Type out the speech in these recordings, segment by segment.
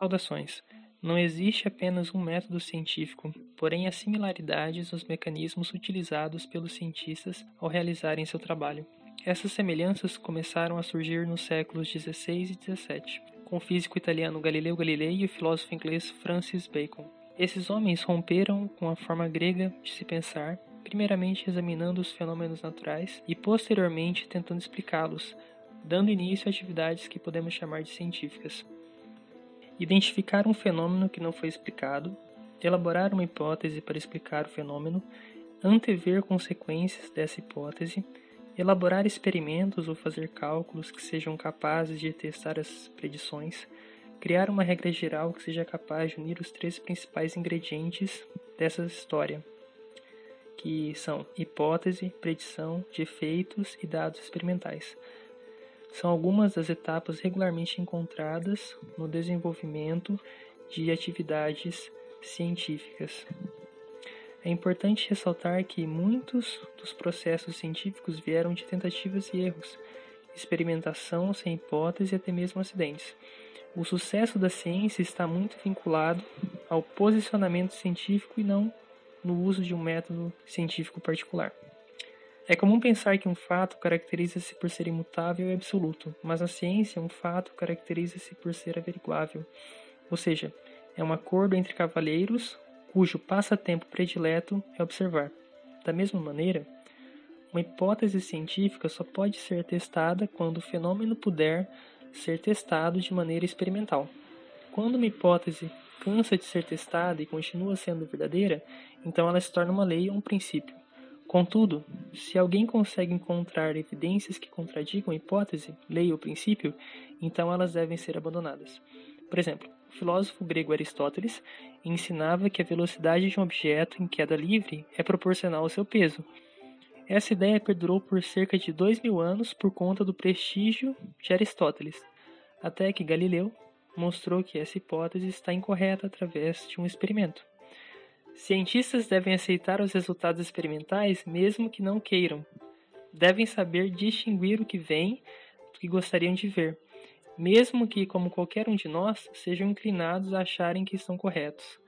Saudações. Não existe apenas um método científico, porém há similaridades nos mecanismos utilizados pelos cientistas ao realizarem seu trabalho. Essas semelhanças começaram a surgir nos séculos XVI e XVII, com o físico italiano Galileu Galilei e o filósofo inglês Francis Bacon. Esses homens romperam com a forma grega de se pensar, primeiramente examinando os fenômenos naturais e posteriormente tentando explicá-los, dando início a atividades que podemos chamar de científicas identificar um fenômeno que não foi explicado, elaborar uma hipótese para explicar o fenômeno, antever consequências dessa hipótese, elaborar experimentos ou fazer cálculos que sejam capazes de testar as predições, criar uma regra geral que seja capaz de unir os três principais ingredientes dessa história, que são hipótese, predição de efeitos e dados experimentais são algumas das etapas regularmente encontradas no desenvolvimento de atividades científicas. É importante ressaltar que muitos dos processos científicos vieram de tentativas e erros, experimentação sem hipótese e até mesmo acidentes. O sucesso da ciência está muito vinculado ao posicionamento científico e não no uso de um método científico particular. É comum pensar que um fato caracteriza-se por ser imutável e absoluto, mas na ciência um fato caracteriza-se por ser averiguável, ou seja, é um acordo entre cavalheiros cujo passatempo predileto é observar. Da mesma maneira, uma hipótese científica só pode ser testada quando o fenômeno puder ser testado de maneira experimental. Quando uma hipótese cansa de ser testada e continua sendo verdadeira, então ela se torna uma lei ou um princípio. Contudo, se alguém consegue encontrar evidências que contradigam a hipótese, lei ou princípio, então elas devem ser abandonadas. Por exemplo, o filósofo grego Aristóteles ensinava que a velocidade de um objeto em queda livre é proporcional ao seu peso. Essa ideia perdurou por cerca de dois mil anos por conta do prestígio de Aristóteles, até que Galileu mostrou que essa hipótese está incorreta através de um experimento. Cientistas devem aceitar os resultados experimentais mesmo que não queiram. Devem saber distinguir o que vem do que gostariam de ver, mesmo que, como qualquer um de nós, sejam inclinados a acharem que estão corretos.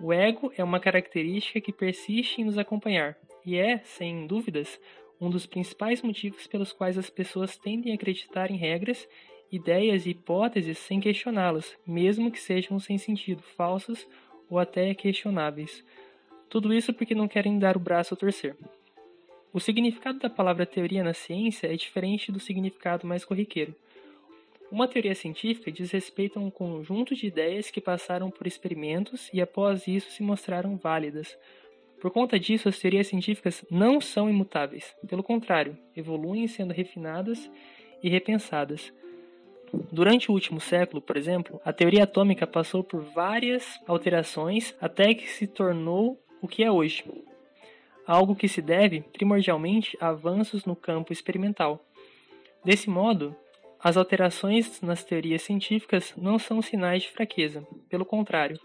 O ego é uma característica que persiste em nos acompanhar e é, sem dúvidas, um dos principais motivos pelos quais as pessoas tendem a acreditar em regras, ideias e hipóteses sem questioná-las, mesmo que sejam sem sentido, falsas ou até questionáveis. Tudo isso porque não querem dar o braço a torcer. O significado da palavra teoria na ciência é diferente do significado mais corriqueiro. Uma teoria científica diz respeito a um conjunto de ideias que passaram por experimentos e após isso se mostraram válidas. Por conta disso, as teorias científicas não são imutáveis. Pelo contrário, evoluem sendo refinadas e repensadas. Durante o último século, por exemplo, a teoria atômica passou por várias alterações até que se tornou o que é hoje, algo que se deve primordialmente a avanços no campo experimental. Desse modo, as alterações nas teorias científicas não são sinais de fraqueza, pelo contrário,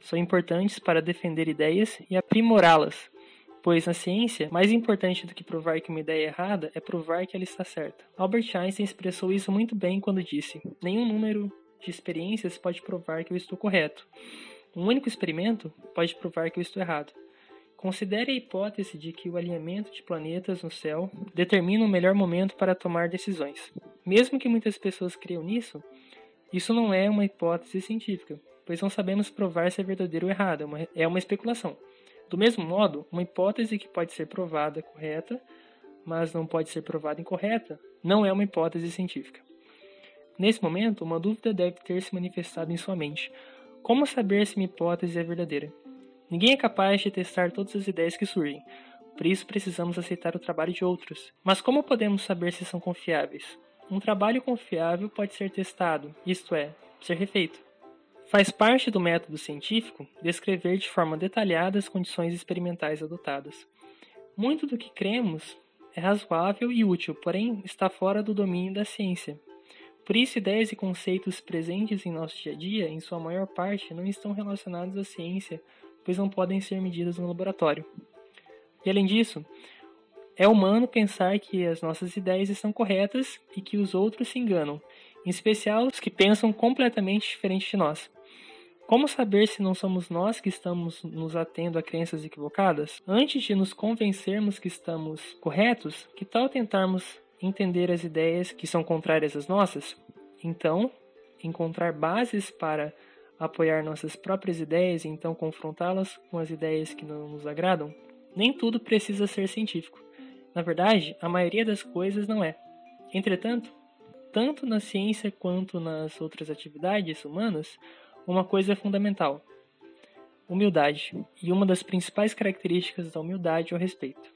são importantes para defender ideias e aprimorá-las, pois na ciência, mais importante do que provar que uma ideia é errada é provar que ela está certa. Albert Einstein expressou isso muito bem quando disse: Nenhum número de experiências pode provar que eu estou correto. Um único experimento pode provar que eu estou errado. Considere a hipótese de que o alinhamento de planetas no céu determina o melhor momento para tomar decisões. Mesmo que muitas pessoas creiam nisso, isso não é uma hipótese científica, pois não sabemos provar se é verdadeiro ou errado, é uma, é uma especulação. Do mesmo modo, uma hipótese que pode ser provada correta, mas não pode ser provada incorreta, não é uma hipótese científica. Nesse momento, uma dúvida deve ter se manifestado em sua mente. Como saber se uma hipótese é verdadeira? Ninguém é capaz de testar todas as ideias que surgem, por isso precisamos aceitar o trabalho de outros. Mas como podemos saber se são confiáveis? Um trabalho confiável pode ser testado, isto é, ser refeito. Faz parte do método científico descrever de forma detalhada as condições experimentais adotadas. Muito do que cremos é razoável e útil, porém está fora do domínio da ciência. Por isso, ideias e conceitos presentes em nosso dia a dia, em sua maior parte, não estão relacionados à ciência, pois não podem ser medidas no laboratório. E além disso, é humano pensar que as nossas ideias estão corretas e que os outros se enganam, em especial os que pensam completamente diferente de nós. Como saber se não somos nós que estamos nos atendo a crenças equivocadas? Antes de nos convencermos que estamos corretos, que tal tentarmos entender as ideias que são contrárias às nossas? Então, encontrar bases para apoiar nossas próprias ideias e então confrontá-las com as ideias que não nos agradam? Nem tudo precisa ser científico. Na verdade, a maioria das coisas não é. Entretanto, tanto na ciência quanto nas outras atividades humanas, uma coisa é fundamental: humildade. E uma das principais características da humildade é o respeito.